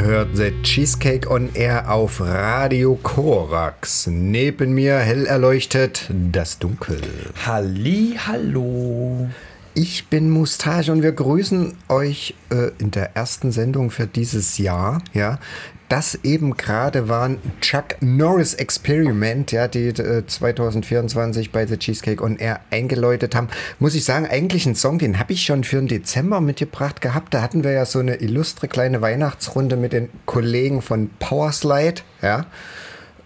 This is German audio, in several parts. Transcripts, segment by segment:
hört The Cheesecake on Air auf Radio Korax. Neben mir hell erleuchtet das Dunkel. Halli, hallo. Ich bin Mustache und wir grüßen euch äh, in der ersten Sendung für dieses Jahr. Ja, das eben gerade war ein Chuck Norris Experiment, ja, die äh, 2024 bei The Cheesecake on Air eingeläutet haben. Muss ich sagen, eigentlich ein Song, den habe ich schon für den Dezember mitgebracht gehabt. Da hatten wir ja so eine illustre kleine Weihnachtsrunde mit den Kollegen von Powerslide, ja.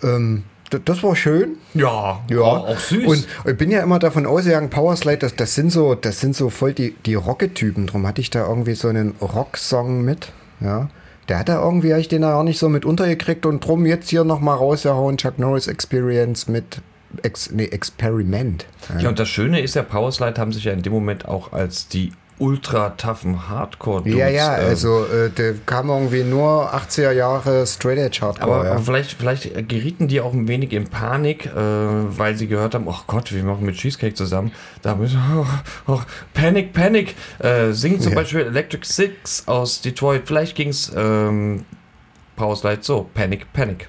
Ähm, das war schön. Ja, ja. auch süß. Und ich bin ja immer davon ausgegangen, Powerslide, das, das sind so, das sind so voll die, die Rocketypen. Drum hatte ich da irgendwie so einen Rocksong mit. Ja. Der hat da irgendwie, ich den ja auch nicht so mit untergekriegt und drum jetzt hier nochmal rausgehauen, Chuck Norris Experience mit Ex, nee, Experiment. Ja. ja, und das Schöne ist ja, Powerslide haben sich ja in dem Moment auch als die ultra toughen hardcore Ja, ja, ähm, also äh, der kam irgendwie nur 80er Jahre Straight Edge Hardcore. Aber, ja. aber vielleicht, vielleicht gerieten die auch ein wenig in Panik, äh, weil sie gehört haben, oh Gott, wir machen mit Cheesecake zusammen. Da müssen oh, oh, Panic, Panic. Äh, singen zum ja. Beispiel Electric Six aus Detroit. Vielleicht ging es ähm, Powerslide so, Panic, Panic.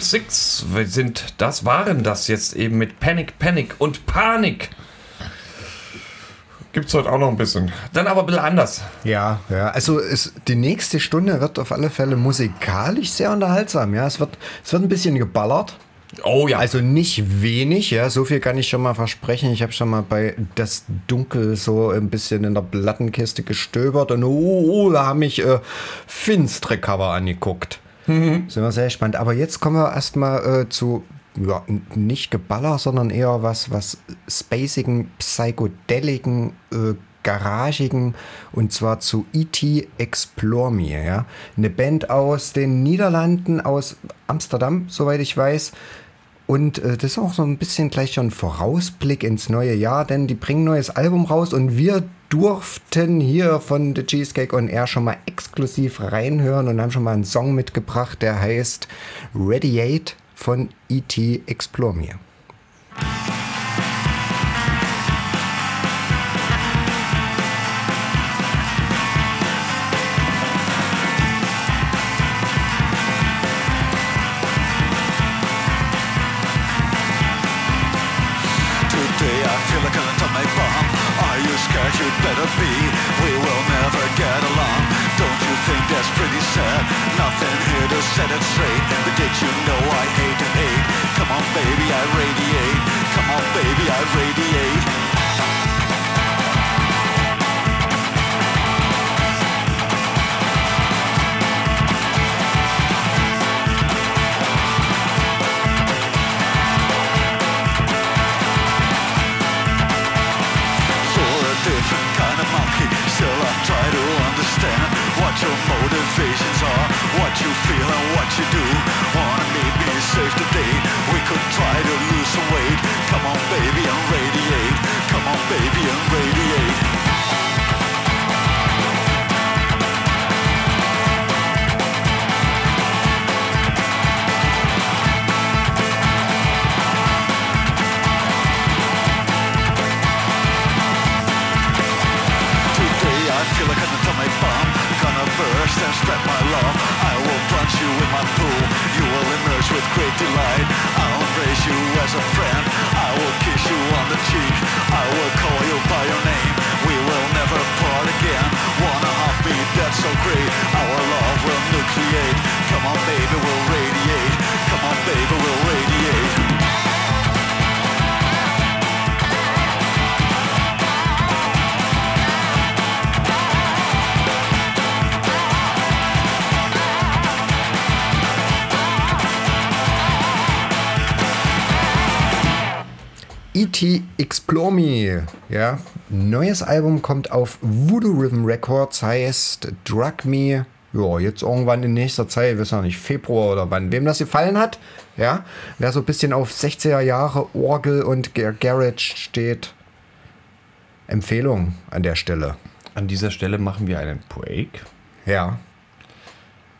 Six wir sind, das waren das jetzt eben mit Panic, Panic und Panik. Gibt's heute auch noch ein bisschen. Dann aber ein bisschen anders. Ja, ja. Also es, die nächste Stunde wird auf alle Fälle musikalisch sehr unterhaltsam. Ja, es wird, es wird ein bisschen geballert. Oh ja. Also nicht wenig, ja, so viel kann ich schon mal versprechen. Ich habe schon mal bei Das Dunkel so ein bisschen in der Plattenkiste gestöbert und oh, oh da haben mich äh, finstere Cover angeguckt. Mhm. Sind wir sehr gespannt. Aber jetzt kommen wir erstmal äh, zu ja, nicht Geballer, sondern eher was, was spacigen, psychedeligen, äh, garagigen und zwar zu E.T. Explore Me. Ja? Eine Band aus den Niederlanden, aus Amsterdam, soweit ich weiß. Und äh, das ist auch so ein bisschen gleich schon Vorausblick ins neue Jahr, denn die bringen ein neues Album raus und wir durften hier von The Cheesecake on Air schon mal exklusiv reinhören und haben schon mal einen Song mitgebracht, der heißt Radiate von E.T. Explore Me. Today I feel like an atomic bomb. Are you scared? You'd better be. We will never get along. Don't you think that's pretty sad? Nothing here to set it straight. But did you know I hate to hate? Come on, baby, I radiate. Come on, baby, I radiate. What you do. Wanna meet me safe today? We could try to lose some weight. Come on, baby, and radiate. Come on, baby, and radiate. You in my pool. You will emerge with great delight. I'll embrace you as a friend. I will kiss you on the cheek. I will call you by your name. We will never part again. Wanna heartbeat that's so great. Our love will nucleate. Come on baby we'll radiate. Come on baby we'll radiate Explore Me. Ja, neues Album kommt auf Voodoo Rhythm Records, heißt Drug Me. Ja, jetzt irgendwann in nächster Zeit, wissen wir nicht, Februar oder wann. Wem das gefallen hat, ja, wer so ein bisschen auf 60er Jahre Orgel und Gar- Garage steht, Empfehlung an der Stelle. An dieser Stelle machen wir einen Break. Ja.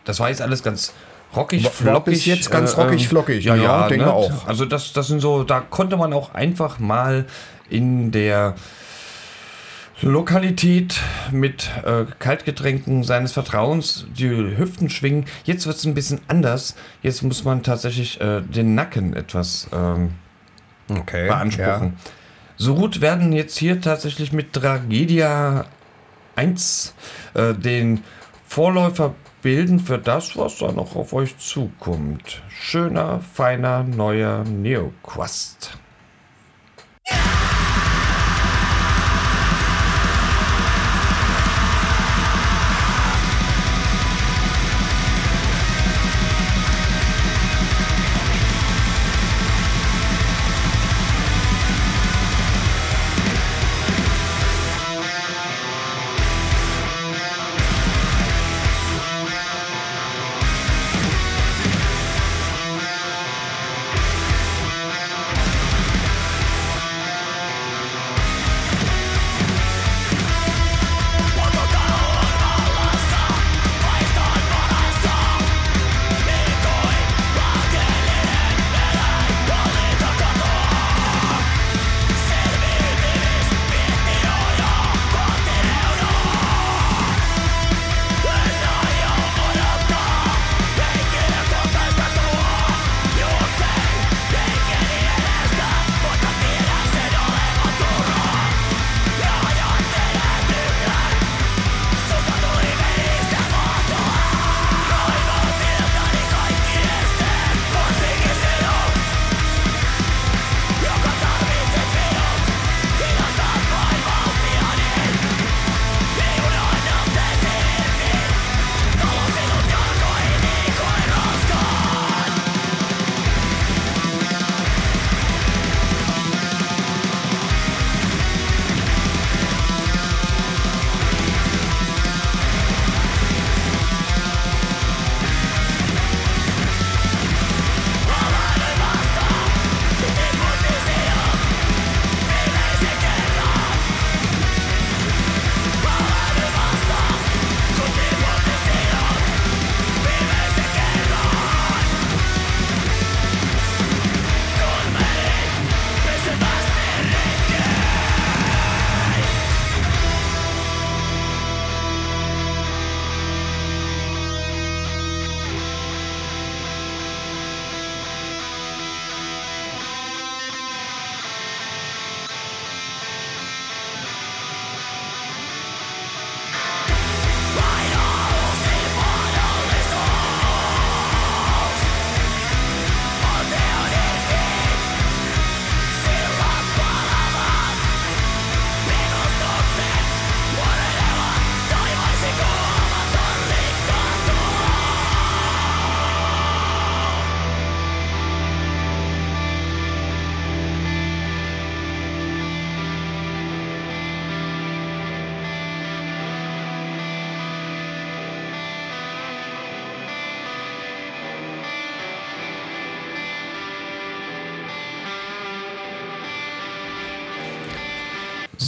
Das war jetzt alles ganz rockig, flockig. bis jetzt ganz äh, rockig, ähm, flockig, Ja, ja, ja, denke ne? auch. Also das, das sind so, da konnte man auch einfach mal in der Lokalität mit äh, Kaltgetränken seines Vertrauens die Hüften schwingen. Jetzt wird es ein bisschen anders. Jetzt muss man tatsächlich äh, den Nacken etwas ähm, Okay. beanspruchen. So gut werden jetzt hier tatsächlich mit Tragedia 1 äh, den Vorläufer bilden für das, was da noch auf euch zukommt. Schöner, feiner, neuer Neoquast. Come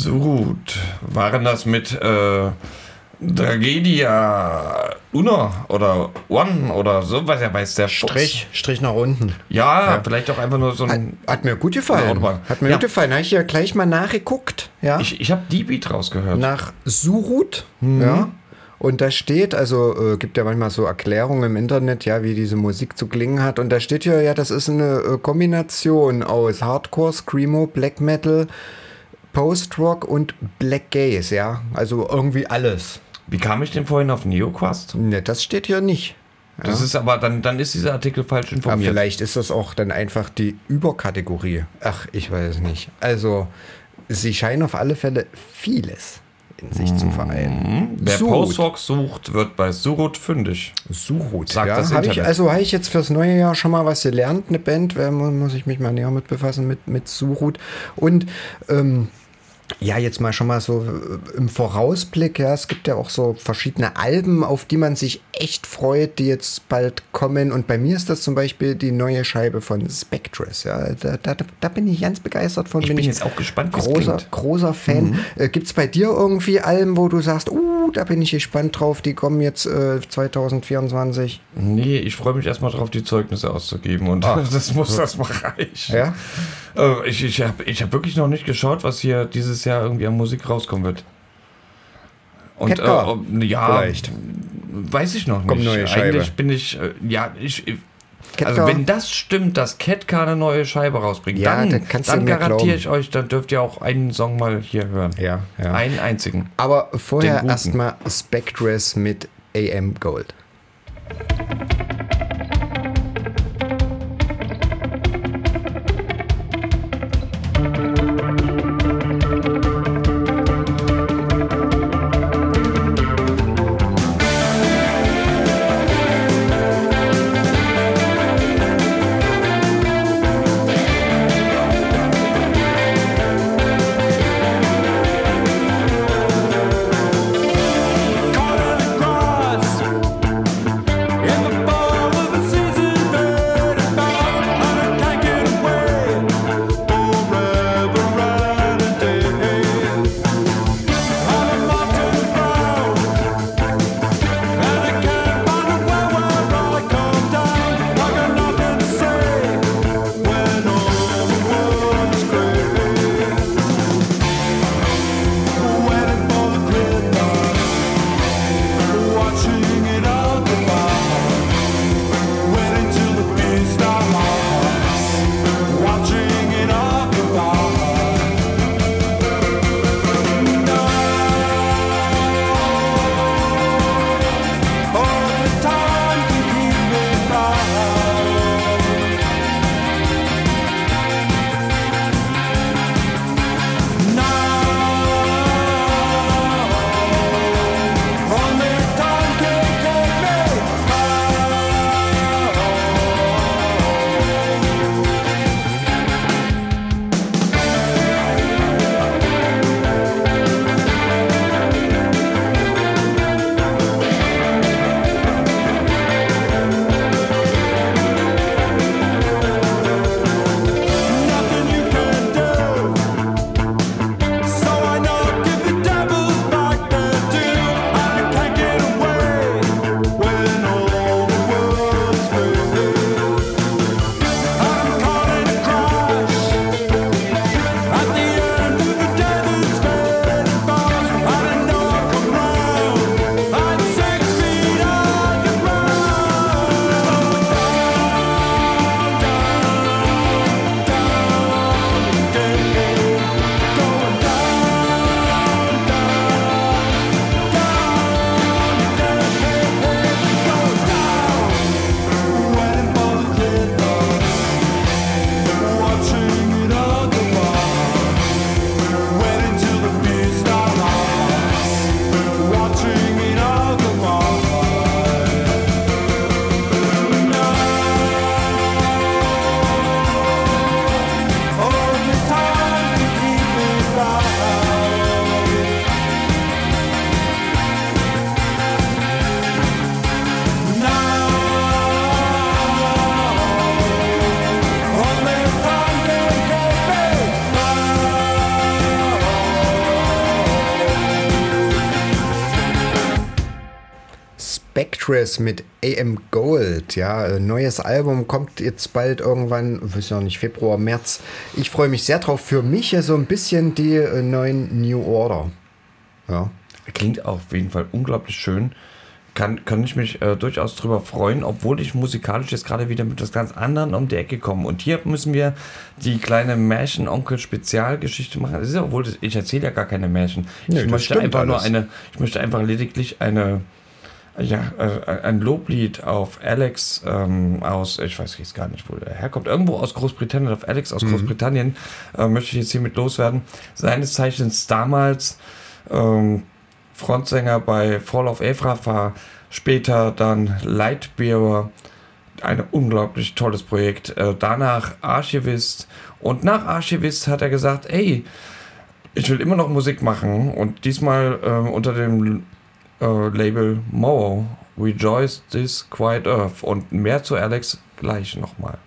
Surut. Waren das mit äh, Tragedia Uno oder One oder so? Was ja weiß der. Strich, Strich nach unten. Ja, vielleicht auch einfach nur so Hat, ein. hat mir gut gefallen. Hat mir Ja. gut gefallen. Habe ich ja gleich mal nachgeguckt. Ja. Ich, ich habe die Beat rausgehört. nach Surut. Ja. Und da steht, also äh, gibt ja manchmal so Erklärungen im Internet, ja, wie diese Musik zu klingen hat. Und da steht hier, ja, das ist eine äh, Kombination aus Hardcore, Screamo, Black Metal, Post-Rock und Black Gaze, ja. Also irgendwie alles. Wie kam ich denn vorhin auf Neoquast? Ne, das steht hier nicht. Das ist aber, dann, dann ist dieser Artikel falsch Aber informiert. vielleicht ist das auch dann einfach die Überkategorie. Ach, ich weiß es nicht. Also, sie scheinen auf alle Fälle vieles in sich zu vereinen. Wer. Post-Rock sucht, wird bei Surut fündig. Surut. Sagt ja, das hab ich, Internet. also habe ich jetzt fürs neue Jahr schon mal was gelernt, eine Band, mu- muss ich mich mal näher mit befassen, mit, mit Surut. Und ähm, ja, jetzt mal schon mal so äh, im Vorausblick, ja, es gibt ja auch so verschiedene Alben, auf die man sich echt freut, die jetzt bald kommen. Und bei mir ist das zum Beispiel die neue Scheibe von Spectres, ja. Da, da, da bin ich ganz begeistert von. Ich bin jetzt auch gespannt, großer, großer Fan. Äh, Gibt es bei dir irgendwie Alben, wo du sagst, uh, da bin ich gespannt drauf, die kommen jetzt äh, 2024? Nee, ich freue mich erstmal drauf, die Zeugnisse auszugeben und das muss erstmal reichen. Ja? Äh, ich ich habe ich hab wirklich noch nicht geschaut, was hier dieses Jahr irgendwie an Musik rauskommen wird. Und äh, ja, vielleicht. weiß ich noch nicht. Kommt neue Scheibe. Eigentlich bin ich, äh, ja, ich, Ketka. also wenn das stimmt, dass Ketka eine neue Scheibe rausbringt, Ja, dann, dann dann garantiere ich euch, dann dürft ihr auch einen Song mal hier hören. Ja, ja. Einen einzigen. Aber vorher erstmal Spectres mit AM Gold. Spectres mit AM Gold. Ja, neues Album kommt jetzt bald irgendwann, weiß ja nicht, Februar, März. Ich freue mich sehr drauf. Für mich ja so ein bisschen die äh, neuen New Order. Ja. Klingt auf jeden Fall unglaublich schön. Kann, kann ich mich äh, durchaus drüber freuen, obwohl ich musikalisch jetzt gerade wieder mit was ganz anderem um die Ecke komme. Und hier müssen wir die kleine Märchen-Onkel-Spezialgeschichte machen. Das ist ja, obwohl das, ich erzähle ja gar keine Märchen. Nee, ich möchte einfach nur eine, ich möchte einfach lediglich eine, ja, äh, ein Loblied auf Alex ähm, aus, ich weiß jetzt gar nicht, wo er herkommt, irgendwo aus Großbritannien, auf Alex aus Großbritannien, äh, möchte ich jetzt hiermit loswerden. Seines Zeichens damals ähm, Frontsänger bei Fall of Ephra war, später dann Lightbearer, ein unglaublich tolles Projekt. Äh, danach Archivist. Und nach Archivist hat er gesagt, ey, ich will immer noch Musik machen. Und diesmal ähm, unter dem äh, Label Mo, Rejoice This Quiet Earth und mehr zu Alex gleich nochmal.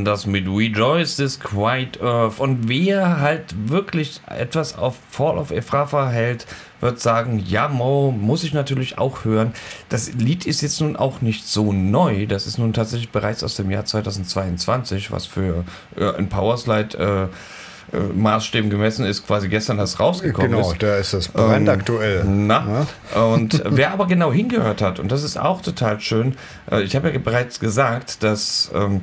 Waren das mit Rejoice this Quiet Earth. Und wer halt wirklich etwas auf Fall of Ephrafa hält, wird sagen, ja, Mo, muss ich natürlich auch hören. Das Lied ist jetzt nun auch nicht so neu. Das ist nun tatsächlich bereits aus dem Jahr 2022, was für äh, ein Powerslide äh, äh, Maßstäben gemessen ist, quasi gestern erst rausgekommen Genau, ist. da ist das brandaktuell. Na, und wer aber genau hingehört hat, und das ist auch total schön, äh, ich habe ja bereits gesagt, dass ähm,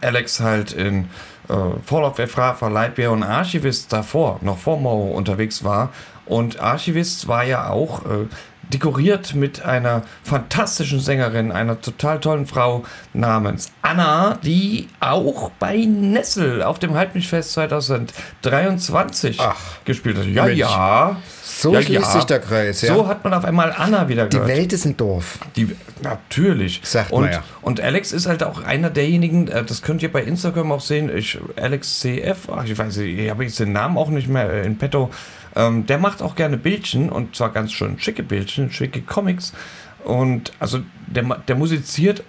Alex halt in äh, Fall of Ephrafa, Lightbear und Archivist davor, noch vor Mo unterwegs war. Und Archivist war ja auch äh, dekoriert mit einer fantastischen Sängerin, einer total tollen Frau namens Anna, die auch bei Nessel auf dem Halbnichtfest 2023 Ach, gespielt hat. Ja, Mensch. ja. So ja, schließt ja. sich der Kreis, ja. So hat man auf einmal Anna wieder Die gehört. Welt ist ein Dorf. Die, natürlich. Sagt und, man ja. und Alex ist halt auch einer derjenigen, äh, das könnt ihr bei Instagram auch sehen, ich, Alex CF, ach, ich weiß nicht, ich habe jetzt den Namen auch nicht mehr äh, in petto, ähm, der macht auch gerne Bildchen und zwar ganz schön schicke Bildchen, schicke Comics und also der, der musiziert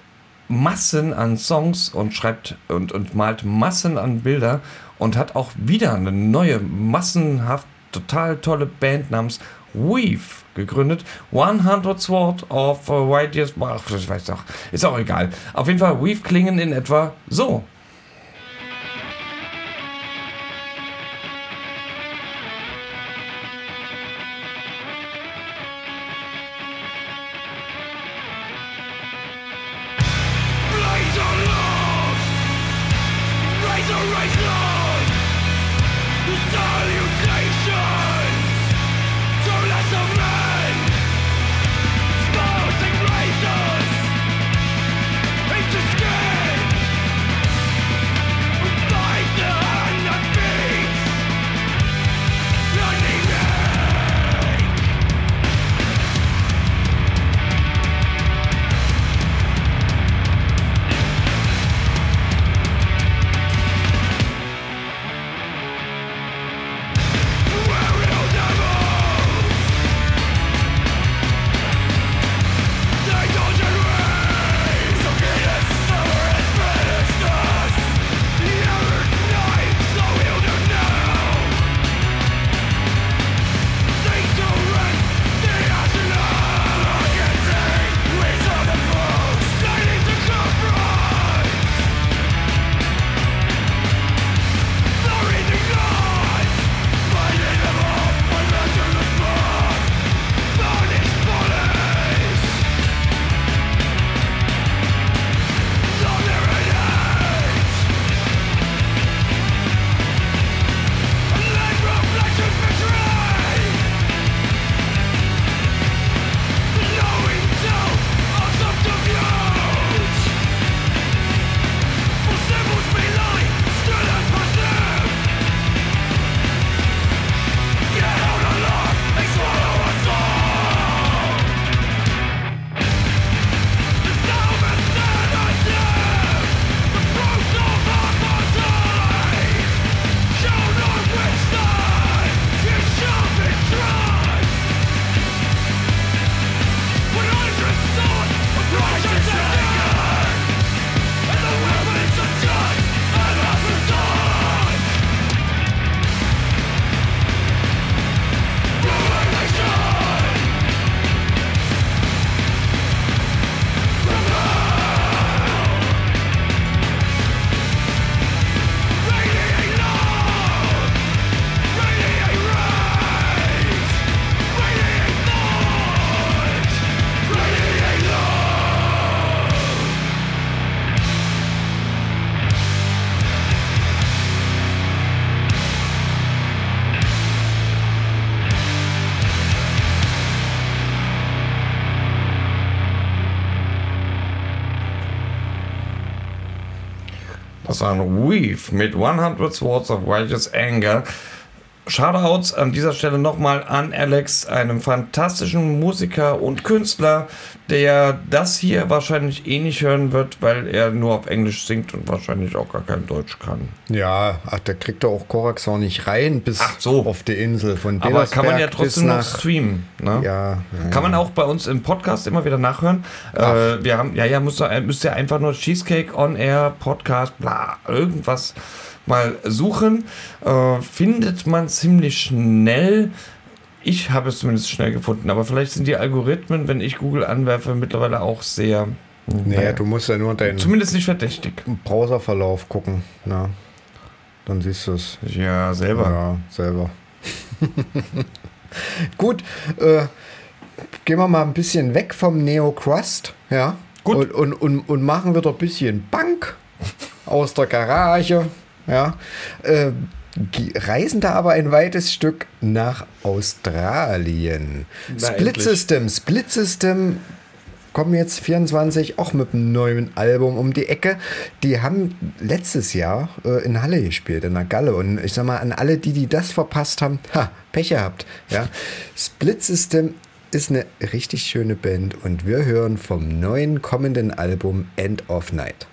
Massen an Songs und schreibt und, und malt Massen an Bilder und hat auch wieder eine neue, massenhaft total tolle Band namens Weave gegründet. 100 Sword of uh, White Years. Ach, ich weiß doch. Ist auch egal. Auf jeden Fall, Weave klingen in etwa so. Ein Weave mit 100 Swords of Righteous Anger. Shoutouts an dieser Stelle nochmal an Alex, einem fantastischen Musiker und Künstler, der das hier wahrscheinlich eh nicht hören wird, weil er nur auf Englisch singt und wahrscheinlich auch gar kein Deutsch kann. Ja, ach, da kriegt er auch Korax auch nicht rein bis Ach so. auf die Insel von Aber kann man ja trotzdem noch streamen. Ne? Ja, ja, Kann man auch bei uns im Podcast immer wieder nachhören. Äh, wir haben, ja, ja, müsst ihr, müsst ihr einfach nur Cheesecake on Air, Podcast, bla, irgendwas mal suchen. Äh, findet man ziemlich schnell. Ich habe es zumindest schnell gefunden, aber vielleicht sind die Algorithmen, wenn ich Google anwerfe, mittlerweile auch sehr. Naja, naja, du musst ja nur deinen zumindest nicht verdächtig. Browserverlauf gucken. Na, dann siehst du es. Ja, selber. Ja, selber. Gut, äh, gehen wir mal ein bisschen weg vom Neo-Crust, ja. Gut. Und, und, und, und machen wieder ein bisschen Bank aus der Garage, ja. Äh, reisen da aber ein weites Stück nach Australien. Na, Split endlich. System, Split System kommen jetzt 24 auch mit einem neuen Album um die Ecke. Die haben letztes Jahr äh, in Halle gespielt, in der Galle. Und ich sag mal, an alle, die, die das verpasst haben, ha, Pech gehabt. Ja. Split System ist eine richtig schöne Band und wir hören vom neuen kommenden Album End of Night.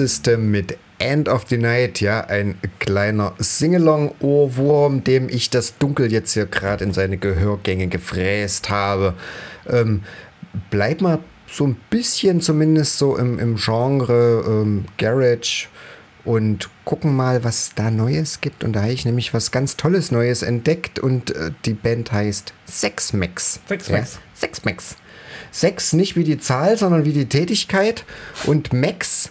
System mit End of the Night, ja, ein kleiner Singalong-Ohrwurm, dem ich das Dunkel jetzt hier gerade in seine Gehörgänge gefräst habe. Ähm, bleib mal so ein bisschen zumindest so im, im Genre ähm, Garage und gucken mal, was da Neues gibt. Und da habe ich nämlich was ganz Tolles Neues entdeckt und äh, die Band heißt Sex Max. Sex Ja, Max. Sex Max. Sex nicht wie die Zahl, sondern wie die Tätigkeit und Max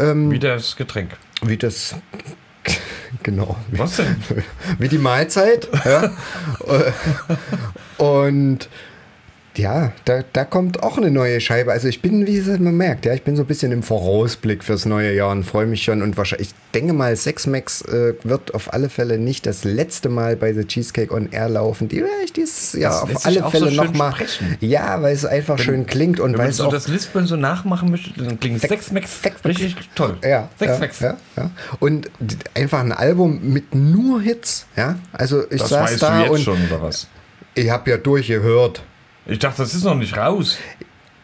Wie das Getränk. wie das genau Was denn? wie die Mahlzeit ja. und ja, da, da kommt auch eine neue Scheibe. Also ich bin, wie gesagt, man merkt, ja, ich bin so ein bisschen im Vorausblick fürs neue Jahr und freue mich schon. Und wahrscheinlich, ich denke mal, Sex Max äh, wird auf alle Fälle nicht das letzte Mal bei The Cheesecake on Air laufen. Die werde ich dieses Jahr auf alle so Fälle schön nochmal. Ja, weil es einfach schön klingt und Wenn weil es so auch das Lispeln so nachmachen möchte, dann klingt Sex- Sex- richtig toll. Ja, Sexmax. ja, ja, ja. Und einfach ein Album mit nur Hits, ja. Also ich Das saß weißt da du jetzt und schon, oder was? ich habe ja durchgehört. Ich dachte, das ist noch nicht raus.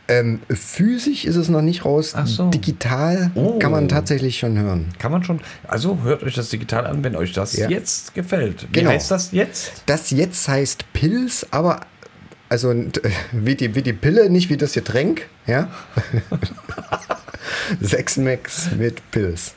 Ähm, physisch ist es noch nicht raus. So. Digital Oh. kann man tatsächlich schon hören. Kann man schon. Also hört euch das digital an, wenn euch das Ja. jetzt gefällt. Wie Genau. heißt das jetzt? Das jetzt heißt Pilz, aber also wie die, wie die Pille, nicht wie das Getränk, ja. Sechs Max mit Pilz.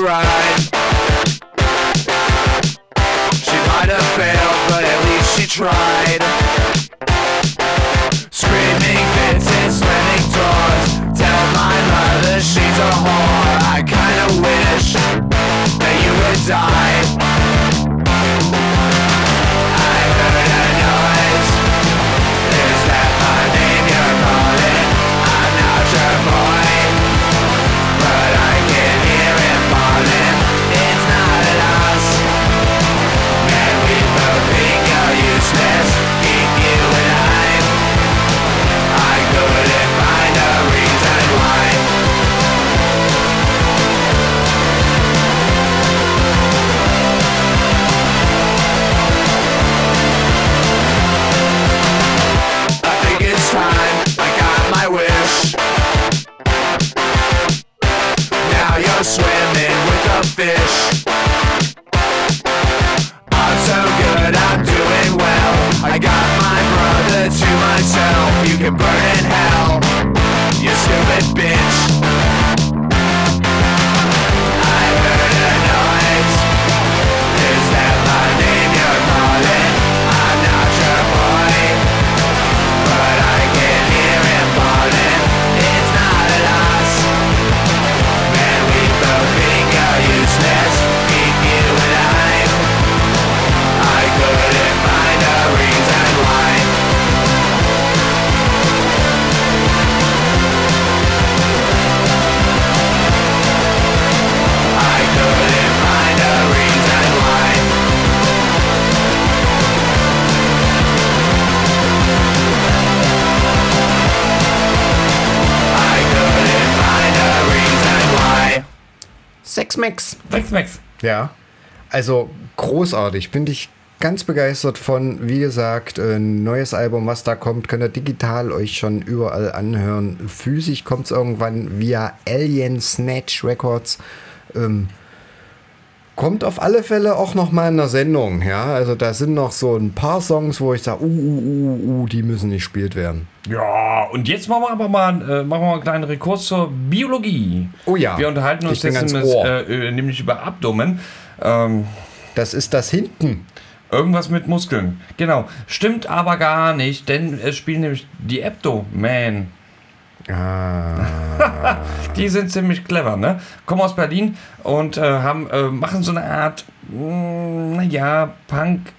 She might have failed, but at least she tried. Screaming fits and slamming doors. Tell my mother she's a whore. I kinda wish that you would die. Max. Sexmax. Ja. Also großartig. Bin ich ganz begeistert von, wie gesagt, ein neues Album, was da kommt, könnt ihr digital euch schon überall anhören. Physisch kommt es irgendwann via Alien Snatch Records. Ähm, kommt auf alle Fälle auch noch mal in der Sendung. Ja, also da sind noch so ein paar Songs, wo ich sage, uh, uh, uh, uh, die müssen nicht gespielt werden. Ja, und jetzt machen wir aber mal, äh, machen wir mal einen kleinen Rekurs zur Biologie. Oh ja. Wir unterhalten uns jetzt Ohr. äh, äh, nämlich über Abdomen. Ähm, Das ist das hinten. irgendwas mit Muskeln. Genau. Stimmt aber gar nicht, denn es spielen nämlich die Abdomen. Ah. Die sind ziemlich clever, ne? Kommen aus Berlin und äh, haben, äh, machen so eine Art, mh, naja, Punk,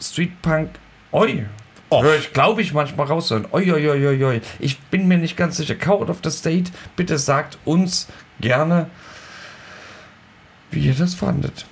Street Punk, oi. Hör ich, glaube ich, manchmal raus. Oi, oi, oi, oi, oi. Ich bin mir nicht ganz sicher. Code of the State, bitte sagt uns gerne, wie ihr das fandet.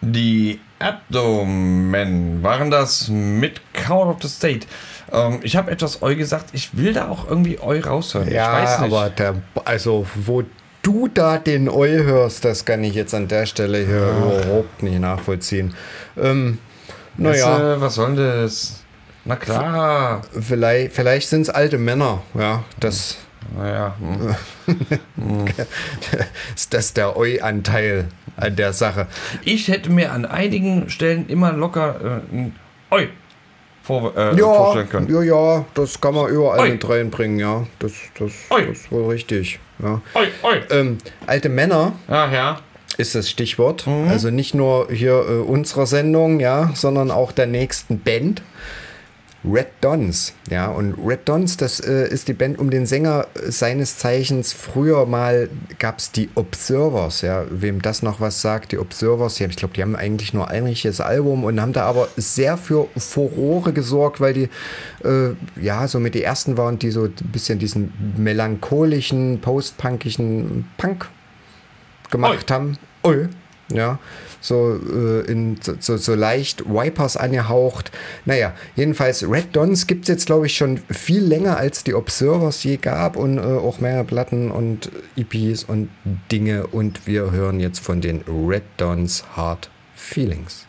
Die Abdomen waren das mit Count of the State. Ähm, ich habe etwas Eu gesagt, ich will da auch irgendwie Eu raushören. Ja, ich weiß nicht. aber der, also wo du da den Eu hörst, das kann ich jetzt an der Stelle hier überhaupt nicht nachvollziehen. Ähm, naja, du, was soll das? Na klar. vielleicht, vielleicht sind es alte Männer, ja, das Naja. hm. ist das der Eu-Anteil an der Sache. Ich hätte mir an einigen Stellen immer locker äh, ein Eu vor, äh, Ja, vorstellen können. ja, ja, das kann man überall Oi. mit reinbringen, ja, das, das, Oi. das ist wohl richtig, ja. Eu. Ähm, alte Männer Ja, ja. ist das Stichwort. Mhm. Also nicht nur hier äh, unserer Sendung, ja, sondern auch der nächsten Band. Red Dons, ja, und Red Dons, das äh, ist die Band um den Sänger äh, seines Zeichens. Früher mal gab es die Observers, ja, wem das noch was sagt, die Observers, ja, ich glaube, die haben eigentlich nur ein richtiges Album und haben da aber sehr für Furore gesorgt, weil die, äh, ja, so mit die ersten waren, die so ein bisschen diesen melancholischen, postpunkischen Punk gemacht haben. Ui. Ja, so, äh, in, so- so, leicht Wipers angehaucht. Naja, jedenfalls Red Dons gibt es jetzt, glaube ich, schon viel länger als die Observers je gab und äh, auch mehr Platten und EPs und Dinge. Und wir hören jetzt von den Red Dons Hard Feelings.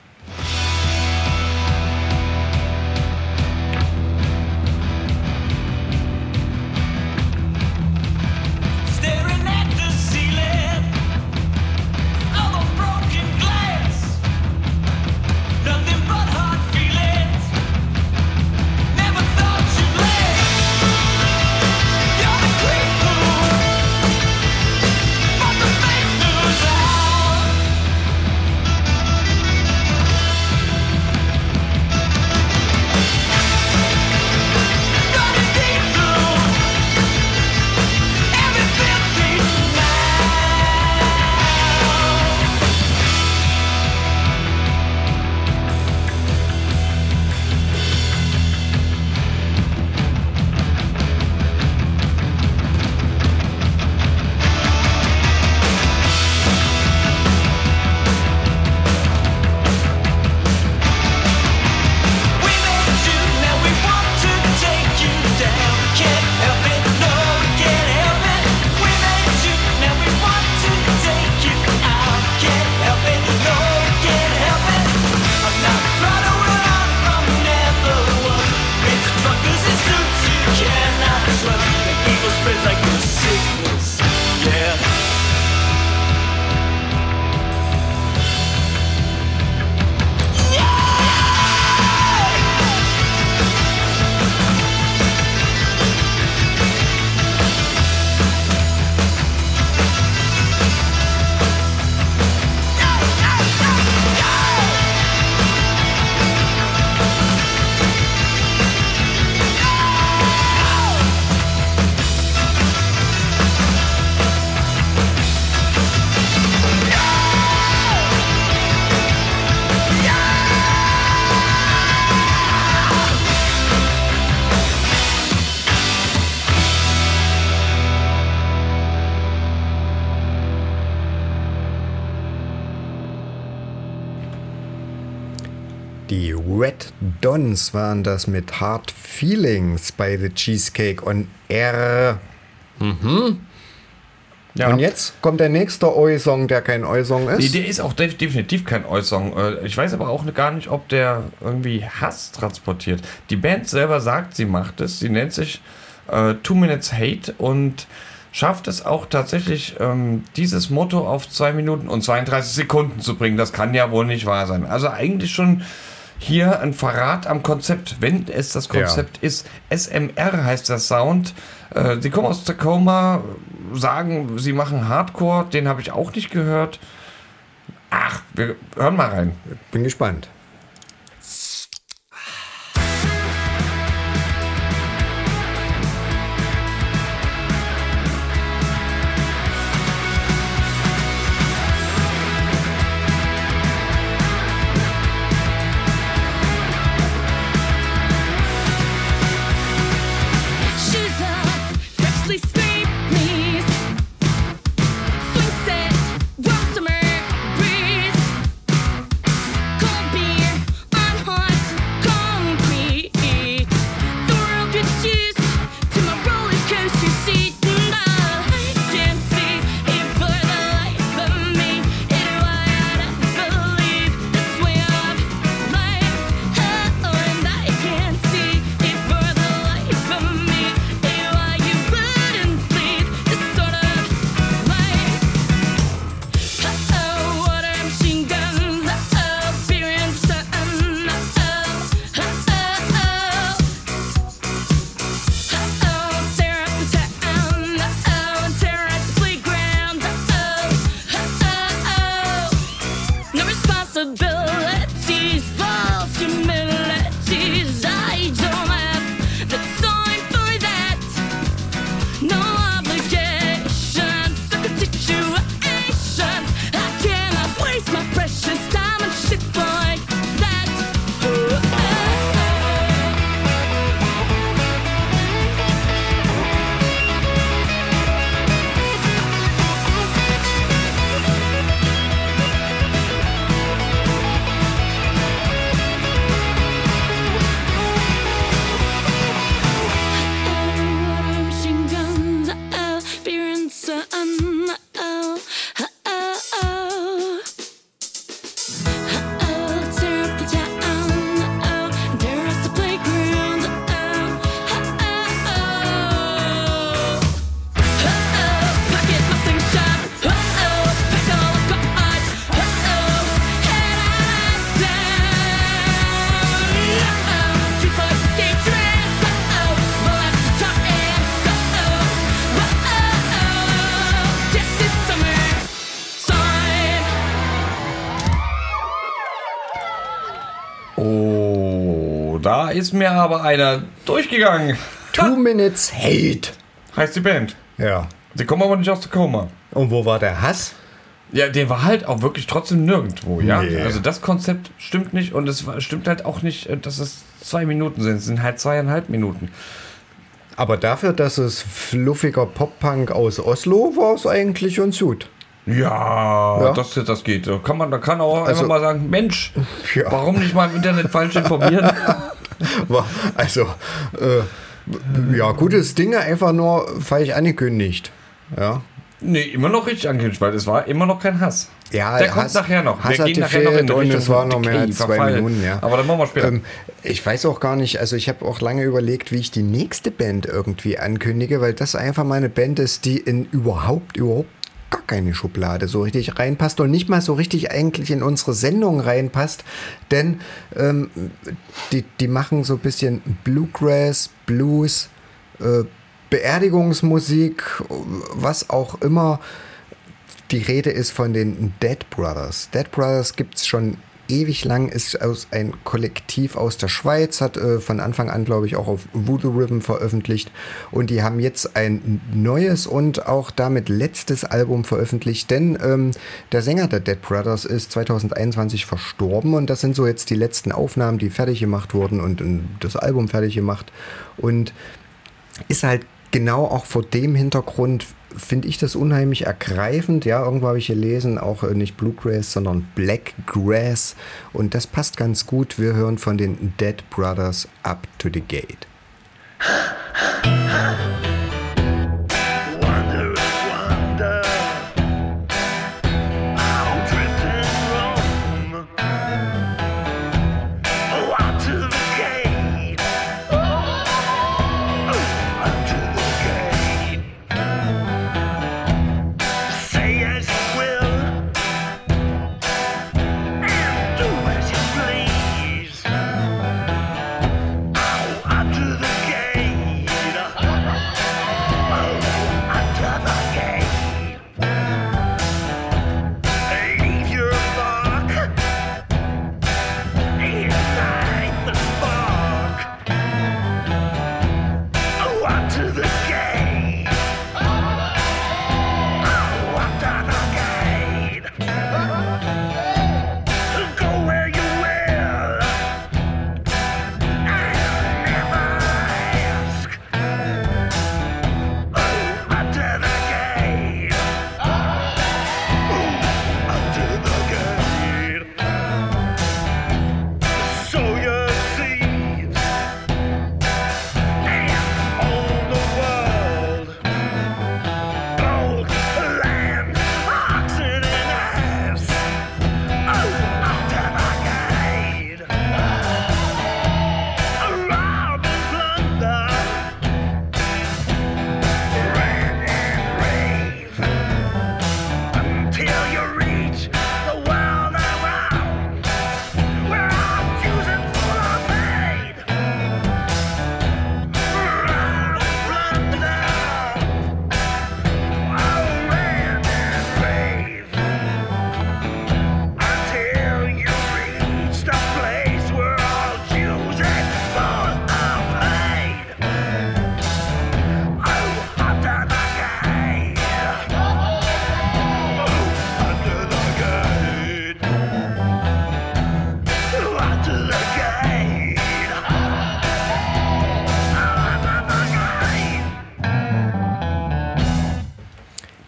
Red Dons waren das mit Hard Feelings bei The Cheesecake on Air. Mhm. Ja. Und jetzt kommt der nächste Oi-Song, der kein Oi-Song ist. Nee, der ist auch def definitiv kein Oi-Song. Äh, Ich weiß aber auch gar nicht, ob der irgendwie Hass transportiert. Die Band selber sagt, sie macht es. Sie nennt sich äh, Two Minutes Hate und schafft es auch tatsächlich, ähm, dieses Motto auf 2 Minuten und 32 Sekunden zu bringen. Das kann ja wohl nicht wahr sein. Also eigentlich schon hier ein Verrat am Konzept, wenn es das Konzept ist. SMR heißt der Sound. Äh, sie kommen aus Tacoma, sagen, sie machen Hardcore, den habe ich auch nicht gehört. Ach, wir hören mal rein. Bin gespannt. Ist mir aber einer durchgegangen. Two Minutes Hate. Heißt die Band. Ja. Sie kommen aber nicht aus Tacoma. Und wo war der Hass? Ja, der war halt auch wirklich trotzdem nirgendwo, ja. Nee. Also das Konzept stimmt nicht und es stimmt halt auch nicht, äh, dass es zwei Minuten sind. Es sind halt zweieinhalb Minuten. Aber dafür, dass es fluffiger Pop-Punk aus Oslo war, es eigentlich ganz gut. Ja, Ja. Das, das geht. Da kann man, da kann auch Also- einfach mal sagen, Mensch, Ja. warum nicht mal im Internet falsch informieren? Also, äh, ja, gutes Ding, einfach nur falsch angekündigt. Ja. nee, immer noch richtig angekündigt, weil es war immer noch kein Hass. Ja, Der kommt Hass- nachher noch. Hass Wir gehen nachher noch in die Richtung es war noch mehr als zwei Verfall. Minuten, ja. Aber dann machen wir später. Ähm, ich weiß auch gar nicht, also ich habe auch lange überlegt, wie ich die nächste Band irgendwie ankündige, weil das einfach mal eine Band ist, die in überhaupt, überhaupt gar keine Schublade so richtig reinpasst und nicht mal so richtig eigentlich in unsere Sendung reinpasst, denn ähm, die, die machen so ein bisschen Bluegrass, Blues, äh, Beerdigungsmusik, was auch immer. Die Rede ist von den Dead Brothers. Dead Brothers gibt es schon ewig lang, ist aus ein Kollektiv aus der Schweiz, hat äh, von Anfang an, glaube ich, auch auf Voodoo Rhythm veröffentlicht. Und die haben jetzt ein neues und auch damit letztes Album veröffentlicht, denn ähm, der Sänger der Dead Brothers ist 2021 verstorben und das sind so jetzt die letzten Aufnahmen, die fertig gemacht wurden und äh, das Album fertig gemacht. Und ist halt genau auch vor dem Hintergrund finde ich das unheimlich ergreifend. Ja, irgendwo habe ich gelesen, auch äh, nicht Bluegrass, sondern Blackgrass. Und das passt ganz gut. Wir hören von den Dead Brothers Up to the Gate.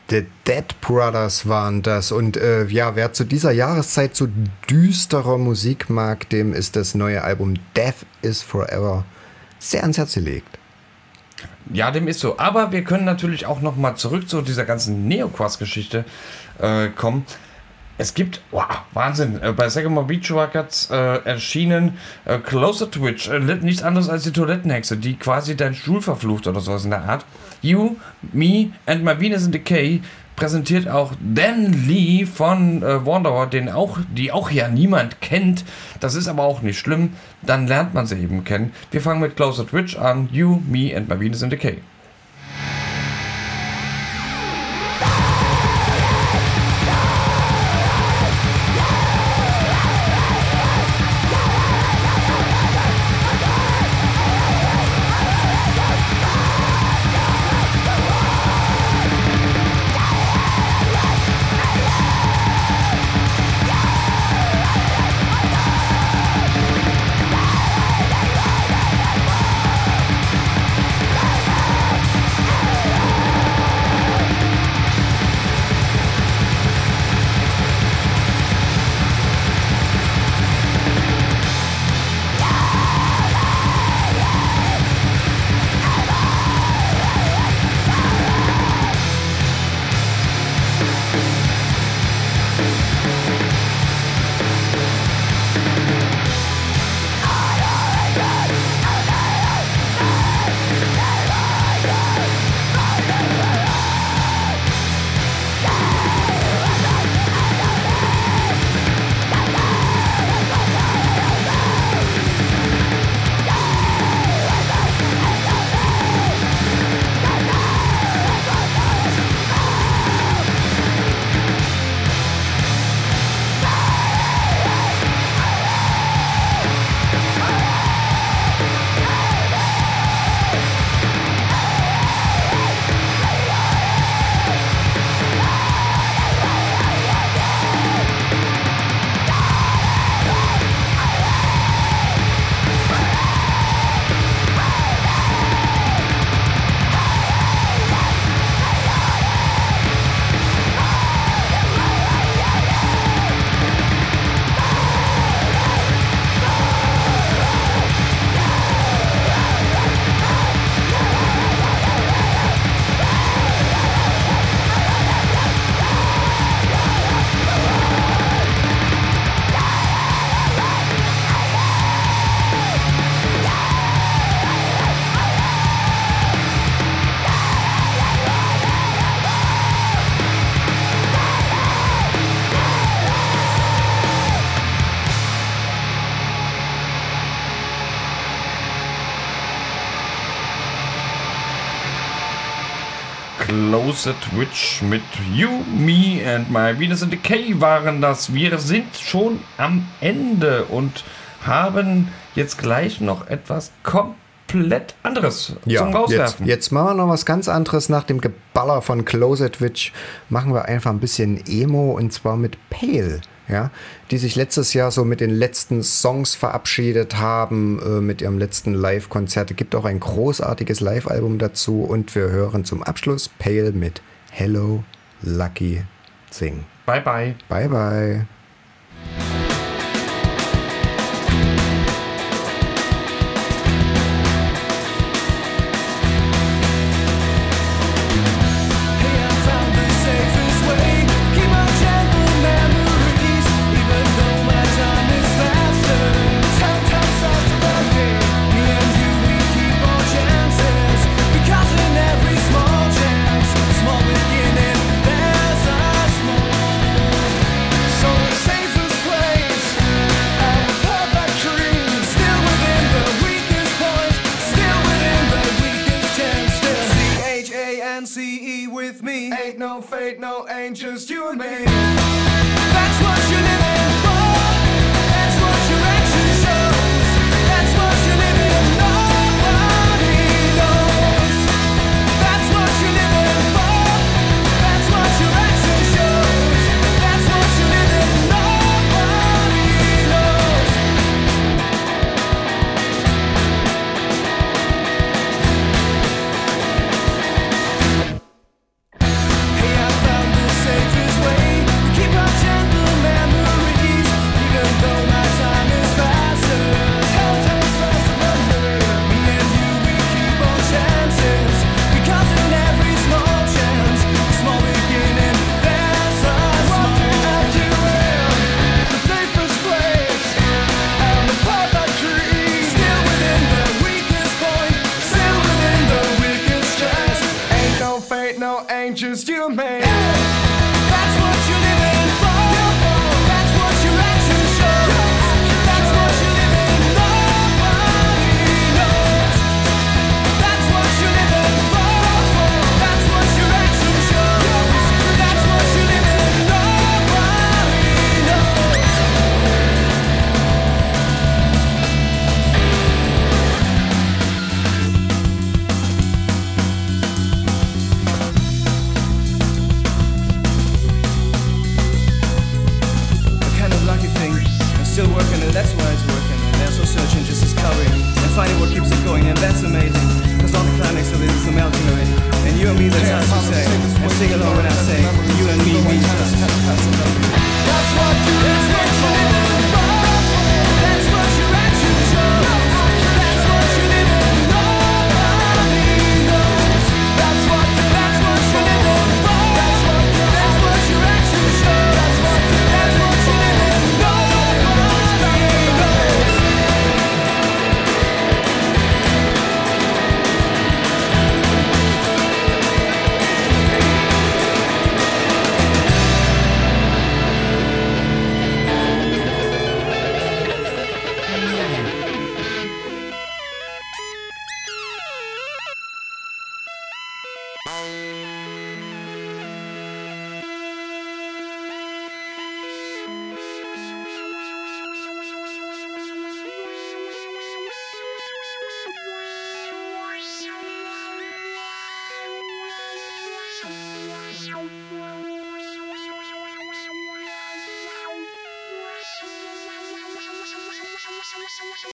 The Dead Brothers waren das. Und äh, ja, wer zu dieser Jahreszeit so düsterer Musik mag, dem ist das neue Album Death is Forever sehr ans Herz gelegt. Ja, dem ist so. Aber wir können natürlich auch nochmal zurück zu dieser ganzen Neocross-Geschichte äh, kommen. Es gibt, wow, Wahnsinn, äh, bei Sagamore Beach Records äh, erschienen äh, Closer Twitch, äh, nichts anderes als die Toilettenhexe, die quasi deinen Stuhl verflucht oder sowas in der Art. You, Me and My Venus in Decay präsentiert auch Dan Lee von äh, Wanderer, den auch, die auch ja niemand kennt. Das ist aber auch nicht schlimm, dann lernt man sie eben kennen. Wir fangen mit Closer Twitch an. You, Me and My Venus in Decay. Witch mit You, Me and My Venus in Decay waren das. Wir sind schon am Ende und haben jetzt gleich noch etwas komplett anderes zum jetzt, Rauswerfen. jetzt machen wir noch was ganz anderes. Nach dem Geballer von Closet Witch machen wir einfach ein bisschen Emo und zwar mit Pale. Ja, die sich letztes Jahr so mit den letzten Songs verabschiedet haben, äh, mit ihrem letzten Live-Konzert. Es gibt auch ein großartiges Live-Album dazu und wir hören zum Abschluss Pale mit Hello Lucky Sing. Bye bye. Bye bye. way. Sing along when I